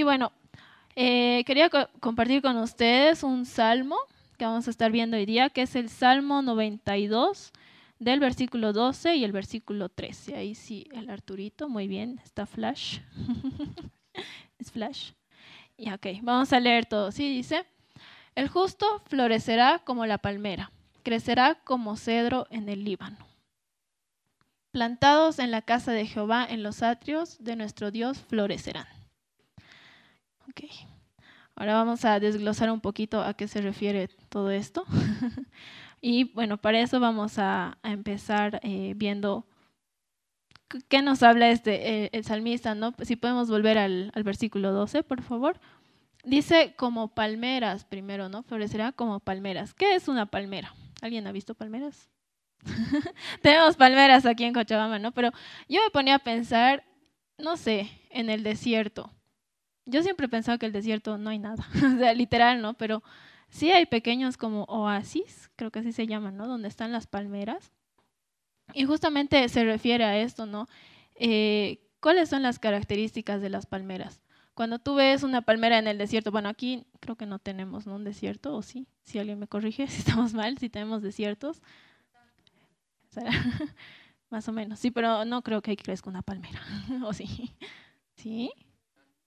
Y bueno, eh, quería compartir con ustedes un salmo que vamos a estar viendo hoy día, que es el Salmo 92 del versículo 12 y el versículo 13. Ahí sí, el Arturito, muy bien, está flash. es flash. Y ok, vamos a leer todo. Sí, dice, el justo florecerá como la palmera, crecerá como cedro en el Líbano. Plantados en la casa de Jehová, en los atrios de nuestro Dios, florecerán. Ok. Ahora vamos a desglosar un poquito a qué se refiere todo esto. y bueno, para eso vamos a, empezar eh, viendo qué nos habla este, eh, el salmista, ¿no? Si podemos volver al, al versículo 12, por favor. Dice como palmeras primero, ¿no? Florecerá como palmeras. ¿Qué es una palmera? ¿Alguien ha visto palmeras? Tenemos palmeras aquí en Cochabamba, ¿no? Pero yo me ponía a pensar, no sé, en el desierto. Yo siempre he pensado que el desierto no hay nada, o sea, literal, ¿no? Pero sí hay pequeños como oasis, creo que así se llaman, ¿no? Donde están las palmeras. Y justamente se refiere a esto, ¿no? Eh, ¿Cuáles son las características de las palmeras? Cuando tú ves una palmera en el desierto, bueno, aquí creo que no tenemos ¿no? un desierto, o sí, si alguien me corrige, si estamos mal, si tenemos desiertos. Más o menos, sí, pero no creo que crezca una palmera, ¿o sí? ¿Sí?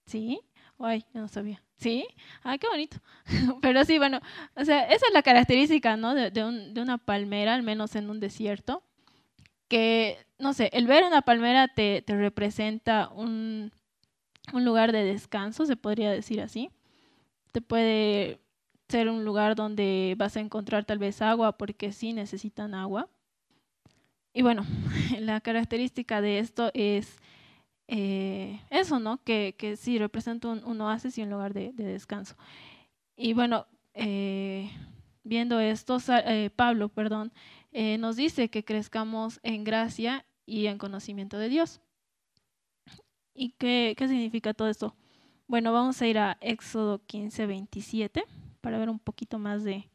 ¿Sí? Ay, no sabía. ¿Sí? Ah, qué bonito. Pero sí, bueno, o sea, esa es la característica, ¿no? De, de, un, de una palmera, al menos en un desierto, que, no sé, el ver una palmera te, te representa un, un lugar de descanso, se podría decir así. Te puede ser un lugar donde vas a encontrar tal vez agua porque sí necesitan agua. Y bueno, la característica de esto es eh, eso, ¿no? Que, que sí representa un, oasis y un lugar de, descanso. Y bueno, eh, viendo esto, eh, Pablo, perdón, nos dice que crezcamos en gracia y en conocimiento de Dios. ¿Y qué, qué significa todo esto? Bueno, vamos a ir a Éxodo 15, 27 para ver un poquito más de,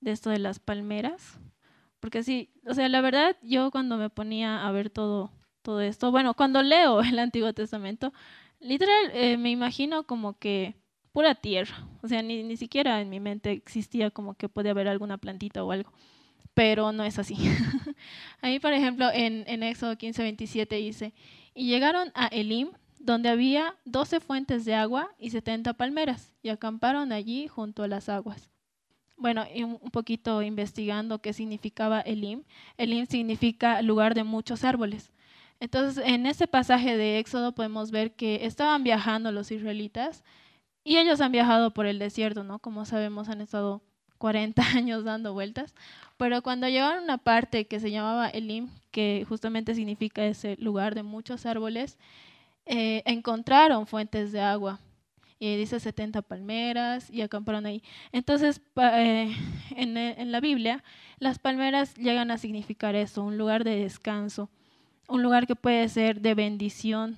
de esto de las palmeras. Porque sí, o sea, la verdad, yo cuando me ponía a ver todo, todo esto, bueno, cuando leo el Antiguo Testamento, literal eh, me imagino como que pura tierra. O sea, ni, ni siquiera en mi mente existía como que podía haber alguna plantita o algo. Pero no es así. Ahí, por ejemplo, en, en Éxodo 15, 27 dice, y llegaron a Elim, donde había doce fuentes de agua y setenta palmeras, y acamparon allí junto a las aguas. Bueno, un poquito investigando qué significaba Elim. Elim significa lugar de muchos árboles. Entonces, en ese pasaje de Éxodo podemos ver que estaban viajando los israelitas y ellos han viajado por el desierto, ¿no? Como sabemos, han estado 40 años dando vueltas, pero cuando llegaron a una parte que se llamaba Elim, que justamente significa ese lugar de muchos árboles, eh, encontraron fuentes de agua. Y dice 70 palmeras y acamparon ahí. Entonces, eh, en, en la Biblia, las palmeras llegan a significar eso, un lugar de descanso, un lugar que puede ser de bendición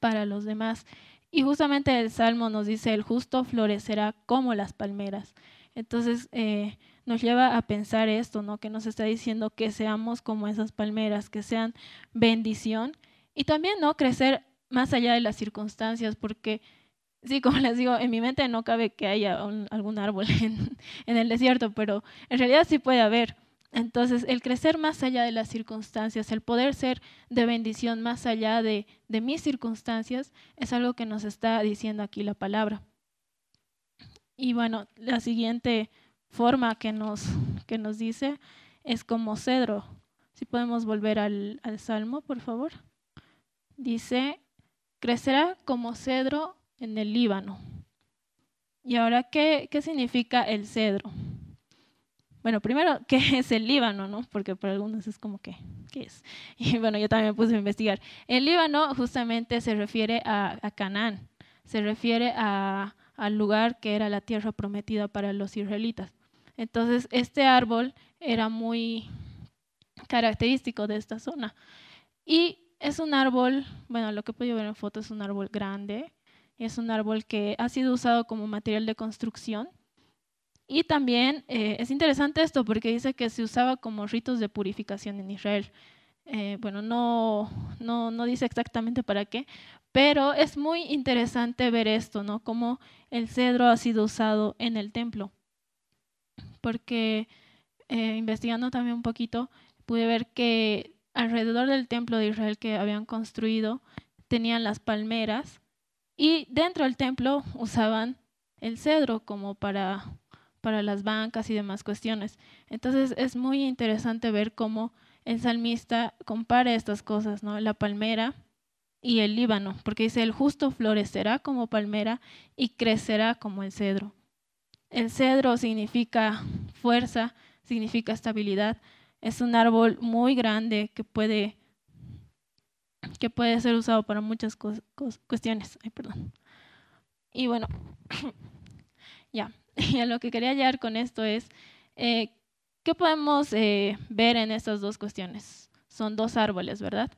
para los demás. Y justamente el Salmo nos dice, el justo florecerá como las palmeras. Entonces eh, nos lleva a pensar esto, ¿no? Que nos está diciendo que seamos como esas palmeras, que sean bendición y también, ¿no? Crecer más allá de las circunstancias, porque sí, como les digo, en mi mente no cabe que haya algún árbol en, en, el desierto, pero en realidad sí puede haber. Entonces, el crecer más allá de las circunstancias, el poder ser de bendición más allá de, de mis circunstancias, es algo que nos está diciendo aquí la palabra. Y bueno, la siguiente forma que nos, que nos dice es como cedro. Si podemos volver al, al Salmo, por favor. Dice, crecerá como cedro en el Líbano. Y ahora, ¿qué, qué significa el cedro? Bueno, primero, ¿qué es el Líbano? ¿no? Porque para algunos es como que, ¿qué es? Y bueno, yo también me puse a investigar. El Líbano justamente se refiere a, a Canaán, se refiere a, al lugar que era la tierra prometida para los israelitas. Entonces, este árbol era muy característico de esta zona. Y es un árbol, bueno, lo que he podido ver en foto es un árbol grande, es un árbol que ha sido usado como material de construcción. Y también eh, es interesante esto porque dice que se usaba como ritos de purificación en Israel. Eh, bueno, no, no, no dice exactamente para qué, pero es muy interesante ver esto, ¿no? Cómo el cedro ha sido usado en el templo. Porque eh, investigando también un poquito, pude ver que alrededor del templo de Israel que habían construido tenían las palmeras y dentro del templo usaban el cedro como para, para las bancas y demás cuestiones. Entonces es muy interesante ver cómo el salmista compara estas cosas, ¿no? La palmera y el Líbano, porque dice, el justo florecerá como palmera y crecerá como el cedro. El cedro significa fuerza, significa estabilidad. Es un árbol muy grande que puede, que puede ser usado para muchas cuestiones. Ay, perdón. Y bueno, ya, y a lo que quería llegar con esto es, eh, ¿qué podemos eh, ver en estas dos cuestiones? Son dos árboles, ¿verdad?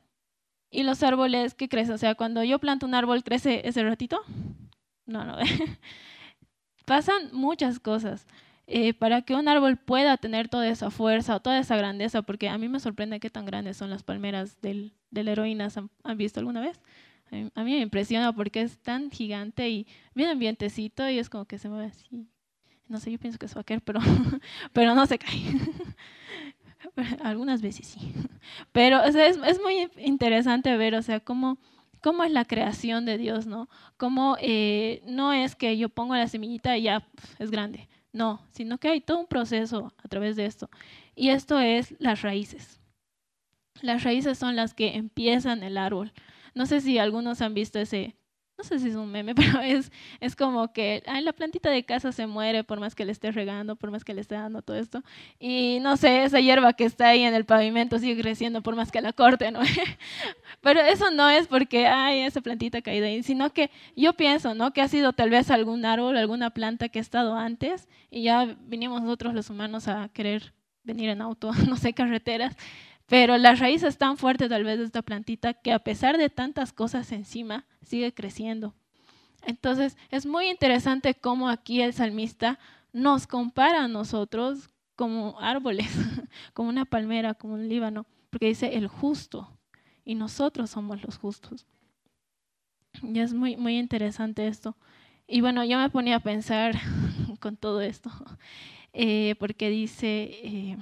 Y los árboles, ¿qué crecen? O sea, cuando yo planto un árbol, ¿crece ese ratito? No, no. Pasan muchas cosas. Eh, para que un árbol pueda tener toda esa fuerza o toda esa grandeza, porque a mí me sorprende qué tan grandes son las palmeras del, de la heroína, ¿han, visto alguna vez? A mí me impresiona porque es tan gigante y bien ambientecito y es como que se mueve así. No sé, yo pienso que es vaquero, pero, pero no se cae. Algunas veces sí. Pero es, es, muy interesante ver, o sea, cómo, cómo es la creación de Dios, ¿no? Cómo eh, no es que yo pongo la semillita y ya es grande. No, sino que hay todo un proceso a través de esto. Y esto es las raíces. Las raíces son las que empiezan el árbol. No sé si algunos han visto ese, no sé si es un meme, pero es, es como que ay, la plantita de casa se muere por más que le esté regando, por más que le esté dando todo esto. Y no sé, esa hierba que está ahí en el pavimento sigue creciendo por más que la corte, ¿no? pero eso no es porque, ay, esa plantita ha caído ahí, sino que yo pienso, ¿no? Que ha sido tal vez algún árbol, alguna planta que ha estado antes y ya vinimos nosotros los humanos a querer venir en auto, no sé, carreteras pero la raíz es tan fuerte tal vez de esta plantita que a pesar de tantas cosas encima, sigue creciendo. Entonces es muy interesante cómo aquí el salmista nos compara a nosotros como árboles, como una palmera, como un líbano, porque dice el justo y nosotros somos los justos. Y es muy, muy interesante esto. Y bueno, yo me ponía a pensar con todo esto, eh, porque dice... Eh,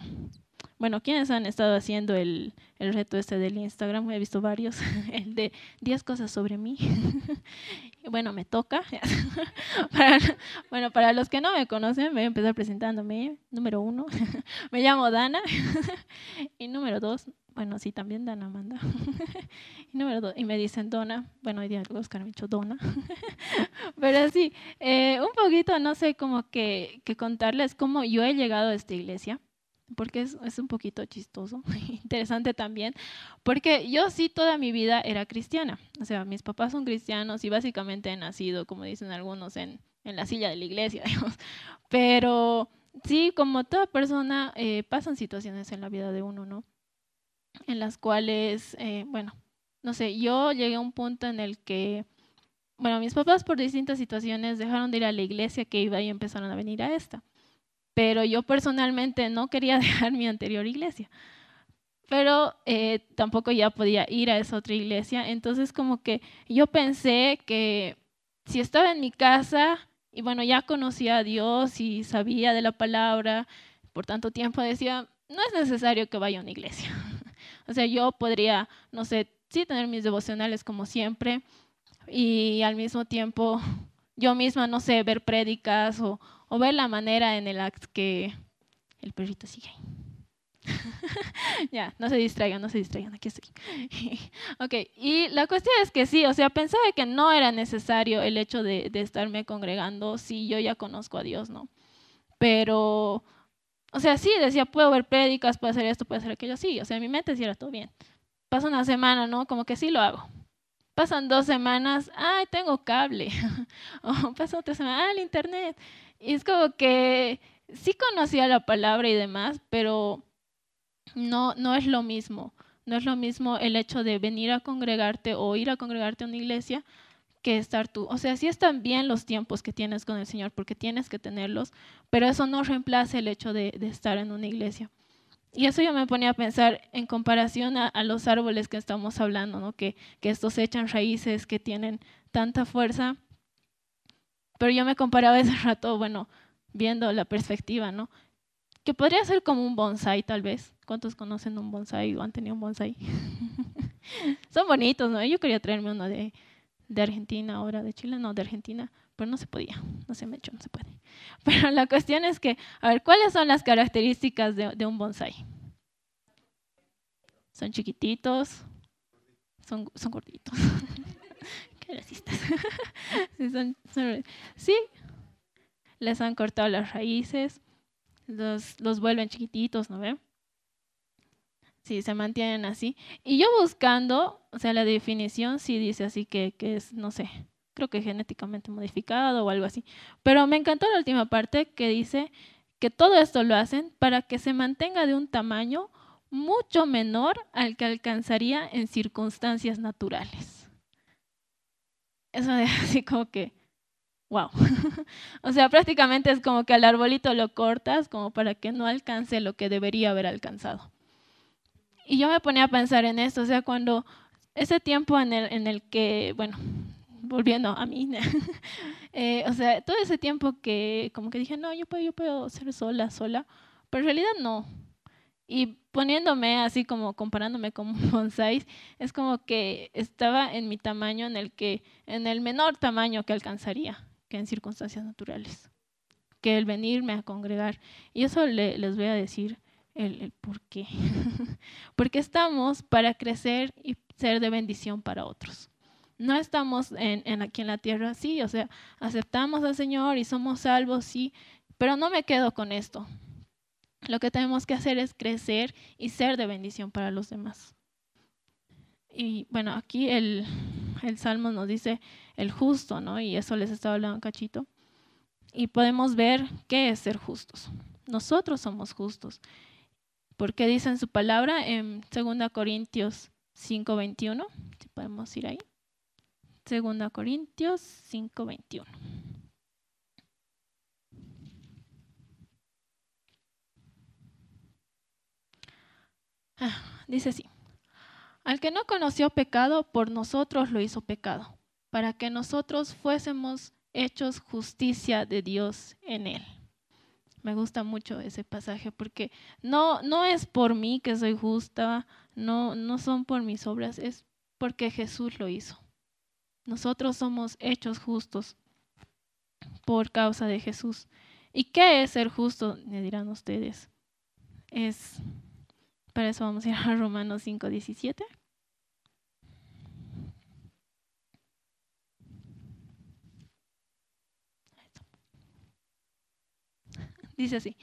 bueno, ¿quiénes han estado haciendo el, el, reto este del Instagram? He visto varios, el de 10 cosas sobre mí. bueno, me toca. bueno, para los que no me conocen, voy a empezar presentándome. Número uno, me llamo Dana. y número dos, bueno, sí, también Dana manda. y número dos, y me dicen Dona. Bueno, hoy día Oscar me dicho Dona. Pero sí, eh, un poquito, no sé, como que, que contarles cómo yo he llegado a esta iglesia porque es, es, un poquito chistoso, interesante también, porque yo sí toda mi vida era cristiana, o sea, mis papás son cristianos y básicamente he nacido, como dicen algunos, en, en la silla de la iglesia, digamos, pero sí, como toda persona, eh, pasan situaciones en la vida de uno, ¿no? En las cuales, eh, bueno, no sé, yo llegué a un punto en el que, bueno, mis papás por distintas situaciones dejaron de ir a la iglesia que iba y empezaron a venir a esta pero yo personalmente no quería dejar mi anterior iglesia. Pero eh, tampoco ya podía ir a esa otra iglesia. Entonces como que yo pensé que si estaba en mi casa y bueno, ya conocía a Dios y sabía de la palabra por tanto tiempo, decía, no es necesario que vaya a una iglesia. o sea, yo podría, no sé, sí tener mis devocionales como siempre y al mismo tiempo yo misma, no sé, ver prédicas o, o ver la manera en la que el perrito sigue ya, no se distraigan, no se distraigan, aquí estoy. ok, y la cuestión es que sí, o sea, pensaba que no era necesario el hecho de, de, estarme congregando si yo ya conozco a Dios, ¿no? Pero, o sea, sí, decía, puedo ver prédicas, puedo hacer esto, puedo hacer aquello, sí, o sea, en mi mente sí era todo bien. Pasa una semana, ¿no? Como que sí lo hago. Pasan dos semanas, ay, tengo cable. o pasa otra semana, ah, el internet. Y es como que sí conocía la palabra y demás, pero no, no es lo mismo. No es lo mismo el hecho de venir a congregarte o ir a congregarte a una iglesia que estar tú. O sea, sí están bien los tiempos que tienes con el Señor, porque tienes que tenerlos, pero eso no reemplaza el hecho de, estar en una iglesia. Y eso yo me ponía a pensar en comparación a, los árboles que estamos hablando, ¿no? que, que estos echan raíces, que tienen tanta fuerza. Pero yo me comparaba ese rato, bueno, viendo la perspectiva, ¿no? Que podría ser como un bonsai, tal vez. ¿Cuántos conocen un bonsai o han tenido un bonsai? Son bonitos, ¿no? Yo quería traerme uno de, de Argentina, ahora de Chile, no, de Argentina, pero no se podía, no se me echó, no se puede. Pero la cuestión es que, a ver, ¿cuáles son las características de, de un bonsai? Son chiquititos, son, son gorditos. Qué racistas. sí, les han cortado las raíces, los, los vuelven chiquititos, ¿no ve? Sí, se mantienen así. Y yo buscando, o sea, la definición sí dice así que, que es, no sé, creo que genéticamente modificado o algo así. Pero me encantó la última parte que dice que todo esto lo hacen para que se mantenga de un tamaño mucho menor al que alcanzaría en circunstancias naturales. Eso es así como que, wow. o sea, prácticamente es como que al arbolito lo cortas como para que no alcance lo que debería haber alcanzado. Y yo me ponía a pensar en esto, o sea, cuando ese tiempo en el, en el que, bueno, volviendo a mí, eh, o sea, todo ese tiempo que como que dije, no, yo puedo, yo puedo ser sola, sola, pero en realidad no. Y poniéndome así como comparándome con bonsai, es como que estaba en mi tamaño en el que, en el menor tamaño que alcanzaría, que en circunstancias naturales, que el venirme a congregar. Y eso les voy a decir el, por qué. Porque estamos para crecer y ser de bendición para otros. No estamos en, aquí en la tierra, sí, o sea, aceptamos al Señor y somos salvos, sí, pero no me quedo con esto. Lo que tenemos que hacer es crecer y ser de bendición para los demás. Y bueno, aquí el, el Salmo nos dice el justo, ¿no? Y eso les estaba hablando un cachito. Y podemos ver qué es ser justos. Nosotros somos justos porque dice en su palabra en 2 Corintios 5:21, si podemos ir ahí. 2 Corintios 5:21. Dice así, al que no conoció pecado, por nosotros lo hizo pecado, para que nosotros fuésemos hechos justicia de Dios en él. Me gusta mucho ese pasaje porque no, no es por mí que soy justa, no, no son por mis obras, es porque Jesús lo hizo. Nosotros somos hechos justos por causa de Jesús. ¿Y qué es ser justo? Me dirán ustedes. Es, para eso vamos a ir a Romanos 5, 17. Dice así,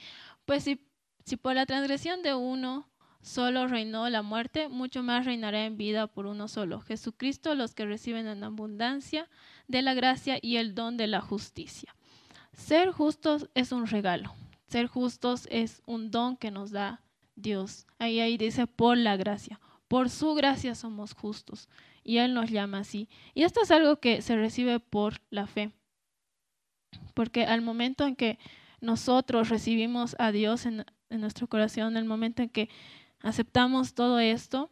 pues si, si por la transgresión de uno solo reinó la muerte, mucho más reinará en vida por uno solo, Jesucristo, los que reciben en abundancia de la gracia y el don de la justicia. Ser justos es un regalo, ser justos es un don que nos da Dios. Ahí, ahí dice por la gracia, por su gracia somos justos y Él nos llama así. Y esto es algo que se recibe por la fe, porque al momento en que nosotros recibimos a Dios en, nuestro corazón, en el momento en que aceptamos todo esto,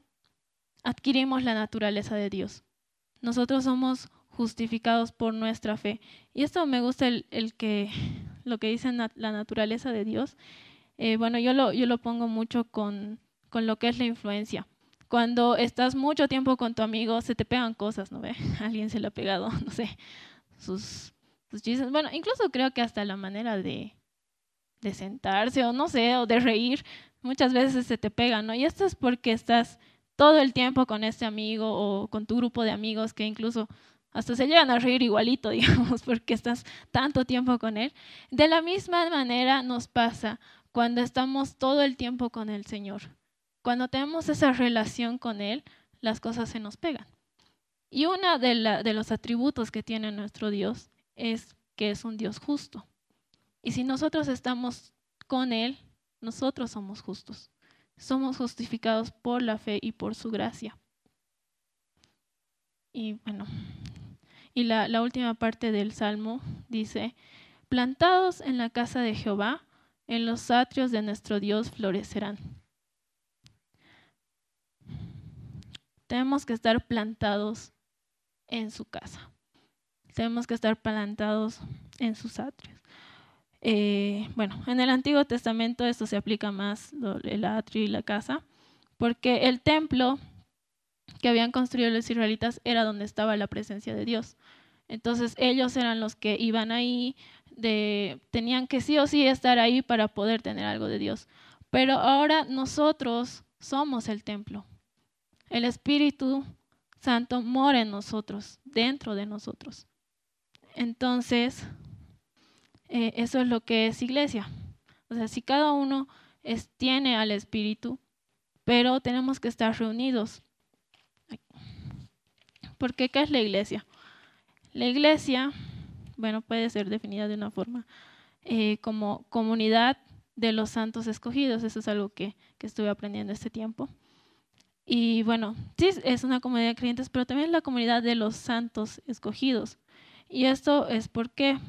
adquirimos la naturaleza de Dios. Nosotros somos justificados por nuestra fe. Y esto me gusta el, que lo que dice la naturaleza de Dios. Eh, bueno, yo lo, yo lo pongo mucho con, con lo que es la influencia. Cuando estás mucho tiempo con tu amigo, se te pegan cosas, ¿no ve? Alguien se le ha pegado, no sé, sus, sus chistes. Bueno, incluso creo que hasta la manera de, de sentarse o no sé, o de reír, muchas veces se te pega, ¿no? Y esto es porque estás todo el tiempo con este amigo o con tu grupo de amigos que incluso hasta se llegan a reír igualito, digamos, porque estás tanto tiempo con él. De la misma manera nos pasa cuando estamos todo el tiempo con el Señor. Cuando tenemos esa relación con Él, las cosas se nos pegan. Y uno de, los atributos que tiene nuestro Dios es que es un Dios justo. Y si nosotros estamos con Él, nosotros somos justos. Somos justificados por la fe y por su gracia. Y bueno, y la última parte del Salmo dice, plantados en la casa de Jehová, en los atrios de nuestro Dios florecerán. Tenemos que estar plantados en su casa. Tenemos que estar plantados en sus atrios. Eh, bueno, en el Antiguo Testamento esto se aplica más, el atrio y la casa, porque el templo que habían construido los israelitas era donde estaba la presencia de Dios. Entonces ellos eran los que iban ahí, tenían que sí o sí estar ahí para poder tener algo de Dios. Pero ahora nosotros somos el templo. El Espíritu Santo mora en nosotros, dentro de nosotros. Entonces, eh, eso es lo que es iglesia. O sea, si cada uno tiene al Espíritu, pero tenemos que estar reunidos. Porque ¿qué es la iglesia? La iglesia, bueno, puede ser definida de una forma eh, como comunidad de los santos escogidos. Eso es algo que, que estuve aprendiendo este tiempo. Y bueno, sí, es una comunidad de creyentes, pero también la comunidad de los santos escogidos. Y esto es porque,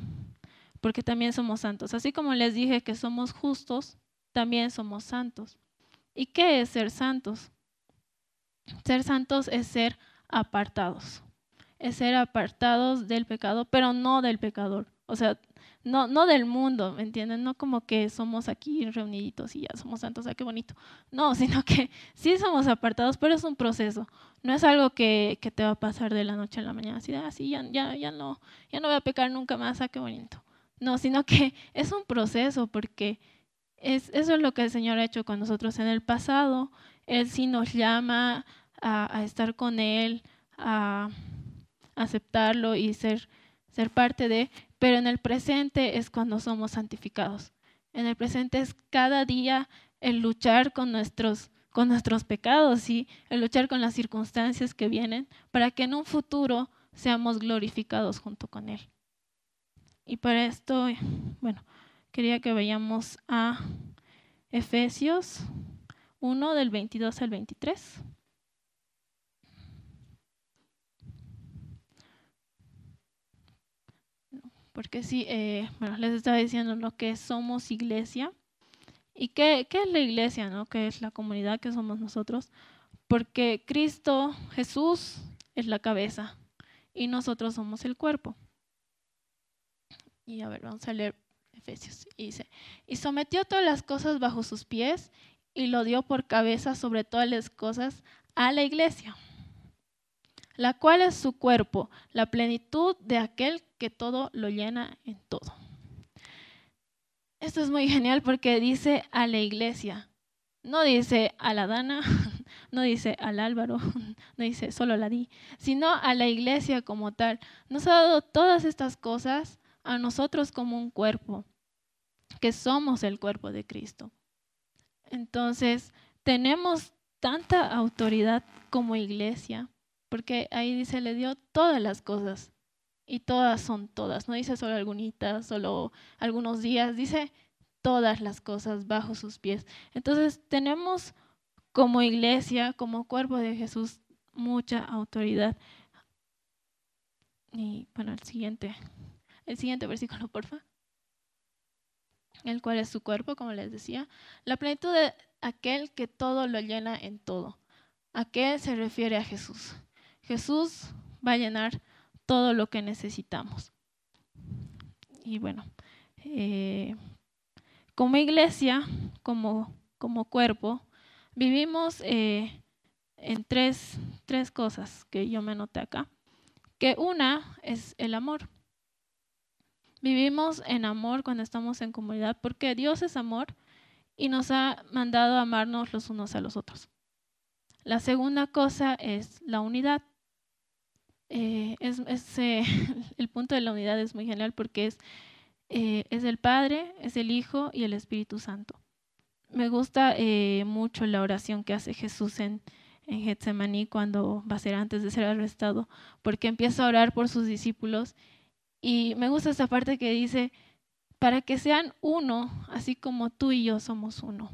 porque también somos santos. Así como les dije que somos justos, también somos santos. ¿Y qué es ser santos? Ser santos es ser apartados. Es ser apartados del pecado, pero no del pecador. O sea, no, no del mundo, ¿me entienden? No como que somos aquí reuniditos y ya somos santos, ¿a qué bonito. No, sino que sí somos apartados, pero es un proceso. No es algo que, que te va a pasar de la noche a la mañana, así, ah, ya, ya, ya, no, ya no voy a pecar nunca más, ¿a qué bonito. No, sino que es un proceso porque es, eso es lo que el Señor ha hecho con nosotros en el pasado. Él sí nos llama a, a estar con Él, a aceptarlo y ser, ser parte de, pero en el presente es cuando somos santificados. En el presente es cada día el luchar con nuestros, con nuestros pecados y el luchar con las circunstancias que vienen para que en un futuro seamos glorificados junto con Él. Y para esto, bueno, quería que vayamos a Efesios 1 del 22 al 23. Porque sí, eh, bueno, les estaba diciendo lo que somos iglesia. ¿Y qué, qué, es la iglesia? ¿no? ¿Qué es la comunidad que somos nosotros? Porque Cristo, Jesús, es la cabeza y nosotros somos el cuerpo. Y a ver, vamos a leer Efesios. Y dice, y sometió todas las cosas bajo sus pies y lo dio por cabeza sobre todas las cosas a la iglesia la cual es su cuerpo, la plenitud de aquel que todo lo llena en todo. Esto es muy genial porque dice a la iglesia, no dice a la Dana, no dice al Álvaro, no dice solo la Di, sino a la iglesia como tal. Nos ha dado todas estas cosas a nosotros como un cuerpo, que somos el cuerpo de Cristo. Entonces, tenemos tanta autoridad como iglesia porque ahí dice, le dio todas las cosas y todas son todas, no dice solo algunitas, solo algunos días, dice todas las cosas bajo sus pies. Entonces tenemos como iglesia, como cuerpo de Jesús, mucha autoridad. Y bueno, el siguiente, el siguiente versículo, porfa. El cual es su cuerpo, como les decía. La plenitud de aquel que todo lo llena en todo. ¿A qué se refiere a Jesús? Jesús va a llenar todo lo que necesitamos. Y bueno, eh, como iglesia, como, como cuerpo, vivimos eh, en tres, tres cosas que yo me noté acá. Que una es el amor. Vivimos en amor cuando estamos en comunidad porque Dios es amor y nos ha mandado a amarnos los unos a los otros. La segunda cosa es la unidad. Eh, es, eh, el punto de la unidad es muy genial porque es, eh, es el Padre, es el Hijo y el Espíritu Santo. Me gusta mucho la oración que hace Jesús en, en Getsemaní cuando va a ser antes de ser arrestado, porque empieza a orar por sus discípulos y me gusta esta parte que dice, para que sean uno, así como tú y yo somos uno.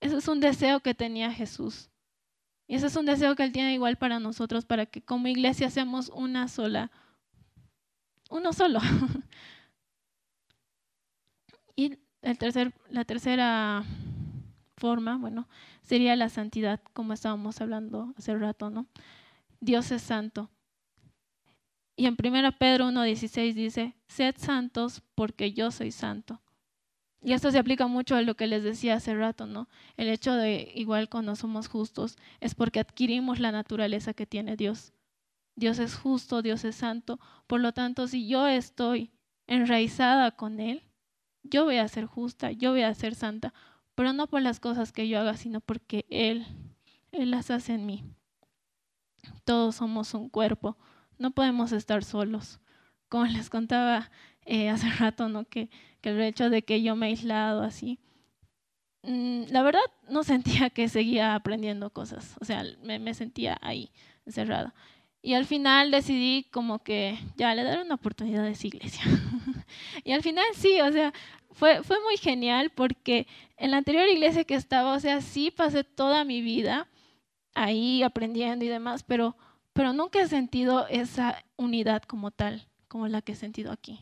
Ese es un deseo que tenía Jesús. Y ese es un deseo que Él tiene igual para nosotros, para que como iglesia seamos una sola, uno solo. y el tercer, la tercera forma, bueno, sería la santidad, como estábamos hablando hace rato, ¿no? Dios es santo. Y en 1 Pedro 1.16 dice, sed santos porque yo soy santo. Y esto se aplica mucho a lo que les decía hace rato, ¿no? El hecho de, igual cuando somos justos, es porque adquirimos la naturaleza que tiene Dios. Dios es justo, Dios es santo. Por lo tanto, si yo estoy enraizada con Él, yo voy a ser justa, yo voy a ser santa, pero no por las cosas que yo haga, sino porque Él, Él las hace en mí. Todos somos un cuerpo, no podemos estar solos. Como les contaba eh, hace rato, ¿no? Que, que, el hecho de que yo me he aislado así, mm, la verdad no sentía que seguía aprendiendo cosas, o sea, me, me sentía ahí, encerrada. Y al final decidí como que ya le daré una oportunidad a esa iglesia. y al final sí, o sea, fue, fue muy genial porque en la anterior iglesia que estaba, o sea, sí pasé toda mi vida ahí aprendiendo y demás, pero pero nunca he sentido esa unidad como tal, como la que he sentido aquí.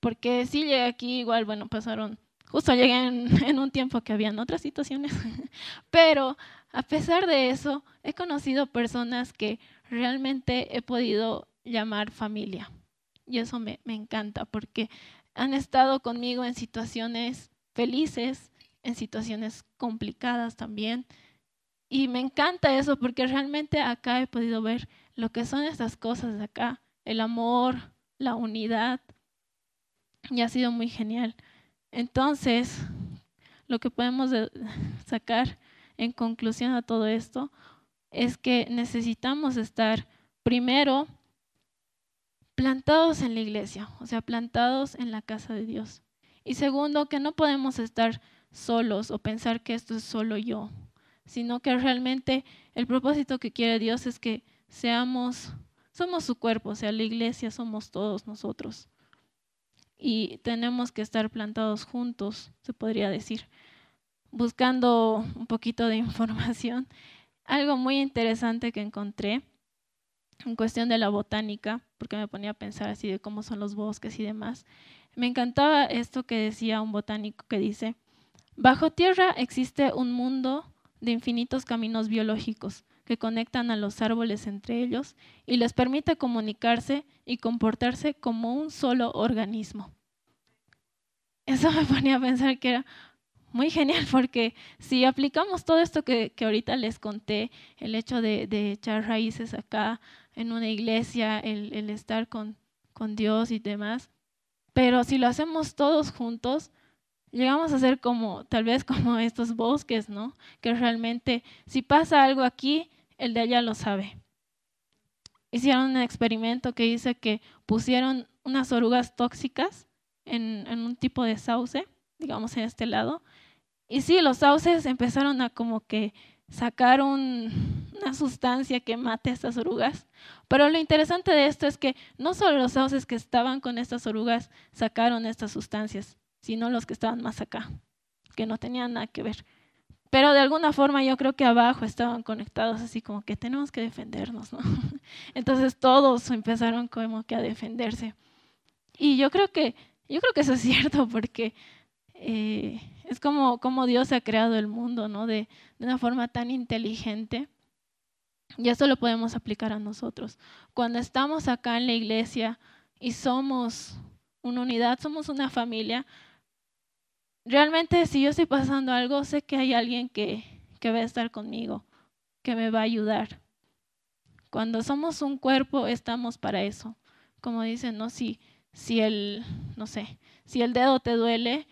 Porque sí llegué aquí, igual, bueno, pasaron, justo llegué en, un tiempo que habían otras situaciones, pero a pesar de eso, he conocido personas que realmente he podido llamar familia. Y eso me, me encanta, porque han estado conmigo en situaciones felices, en situaciones complicadas también, y me encanta eso porque realmente acá he podido ver lo que son estas cosas de acá, el amor, la unidad, y ha sido muy genial. Entonces, lo que podemos sacar en conclusión a todo esto es que necesitamos estar primero plantados en la iglesia, o sea, plantados en la casa de Dios. Y segundo, que no podemos estar solos o pensar que esto es solo yo, sino que realmente el propósito que quiere Dios es que seamos, somos su cuerpo, o sea, la iglesia somos todos nosotros. Y tenemos que estar plantados juntos, se podría decir. Buscando un poquito de información, algo muy interesante que encontré en cuestión de la botánica, porque me ponía a pensar así de cómo son los bosques y demás. Me encantaba esto que decía un botánico que dice, bajo tierra existe un mundo de infinitos caminos biológicos que conectan a los árboles entre ellos y les permite comunicarse y comportarse como un solo organismo. Eso me ponía a pensar que era muy genial porque si aplicamos todo esto que, ahorita les conté, el hecho de, echar raíces acá en una iglesia, el, el estar con, con Dios y demás, pero si lo hacemos todos juntos, llegamos a ser como, tal vez como estos bosques, ¿no? Que realmente, si pasa algo aquí, el de allá lo sabe. Hicieron un experimento que dice que pusieron unas orugas tóxicas en, un tipo de sauce, digamos en este lado, y sí, los sauces empezaron a como que sacar una sustancia que mate a estas orugas. Pero lo interesante de esto es que no solo los sauces que estaban con estas orugas sacaron estas sustancias, sino los que estaban más acá, que no tenían nada que ver. Pero de alguna forma yo creo que abajo estaban conectados así como que tenemos que defendernos, ¿no? Entonces todos empezaron como que a defenderse. Y yo creo que, yo creo que eso es cierto porque eh, es como, como Dios ha creado el mundo, ¿no? De, de una forma tan inteligente. Y eso lo podemos aplicar a nosotros. Cuando estamos acá en la iglesia y somos una unidad, somos una familia, realmente si yo estoy pasando algo, sé que hay alguien que, que va a estar conmigo, que me va a ayudar. Cuando somos un cuerpo, estamos para eso. Como dicen, ¿no? Si, si el, no sé, si el dedo te duele,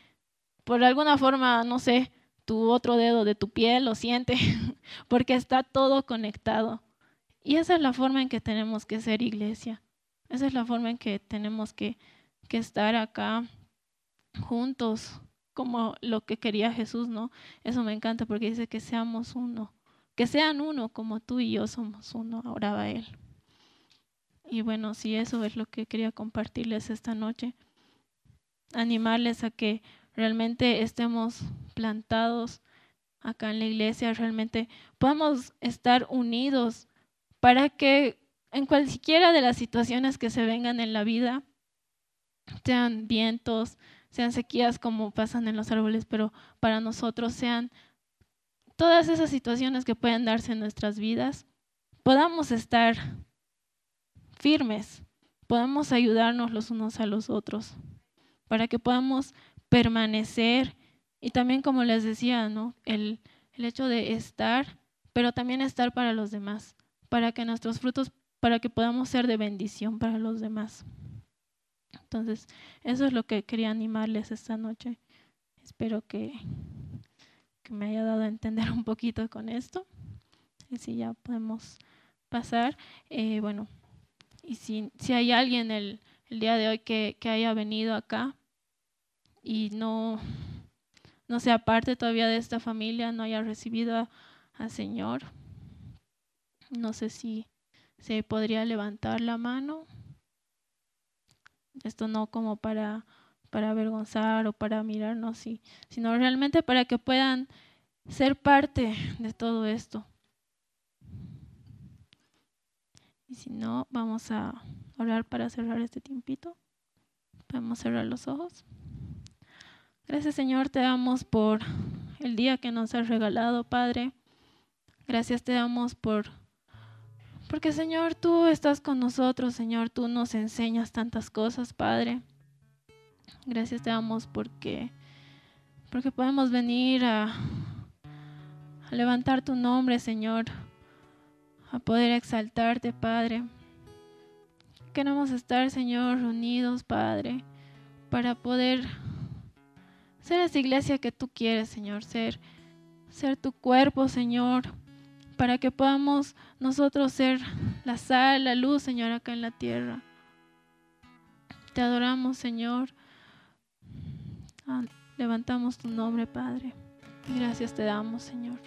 por alguna forma, no sé, tu otro dedo de tu piel lo siente, porque está todo conectado. Y esa es la forma en que tenemos que ser iglesia. Esa es la forma en que tenemos que, que estar acá juntos, como lo que quería Jesús, ¿no? Eso me encanta porque dice que seamos uno, que sean uno como tú y yo somos uno, oraba Él. Y bueno, sí, eso es lo que quería compartirles esta noche. Animarles a que realmente estemos plantados acá en la iglesia, realmente podamos estar unidos para que en cualquiera de las situaciones que se vengan en la vida, sean vientos, sean sequías como pasan en los árboles, pero para nosotros sean todas esas situaciones que pueden darse en nuestras vidas, podamos estar firmes, podamos ayudarnos los unos a los otros, para que podamos permanecer y también, como les decía, ¿no? el, el hecho de estar, pero también estar para los demás, para que nuestros frutos, para que podamos ser de bendición para los demás. Entonces, eso es lo que quería animarles esta noche. Espero que, que me haya dado a entender un poquito con esto. Y si ya podemos pasar. Eh, bueno, y si, si hay alguien el, el día de hoy que, que haya venido acá y no, no sea parte todavía de esta familia, no haya recibido al Señor, no sé si se podría levantar la mano. Esto no como para, para avergonzar o para mirarnos, sino realmente para que puedan ser parte de todo esto. Y si no, vamos a orar para cerrar este tiempito. Podemos cerrar los ojos. Gracias Señor, te damos por el día que nos has regalado, Padre. Gracias te damos por porque Señor, tú estás con nosotros, Señor, tú nos enseñas tantas cosas, Padre. Gracias te damos porque porque podemos venir a, a levantar tu nombre, Señor, a poder exaltarte, Padre. Queremos estar, Señor, unidos, Padre, para poder ser esa iglesia que tú quieres, Señor, ser, ser tu cuerpo, Señor, para que podamos nosotros ser la sal, la luz, Señor, acá en la tierra. Te adoramos, Señor. Ah, levantamos tu nombre, Padre. Gracias te damos, Señor.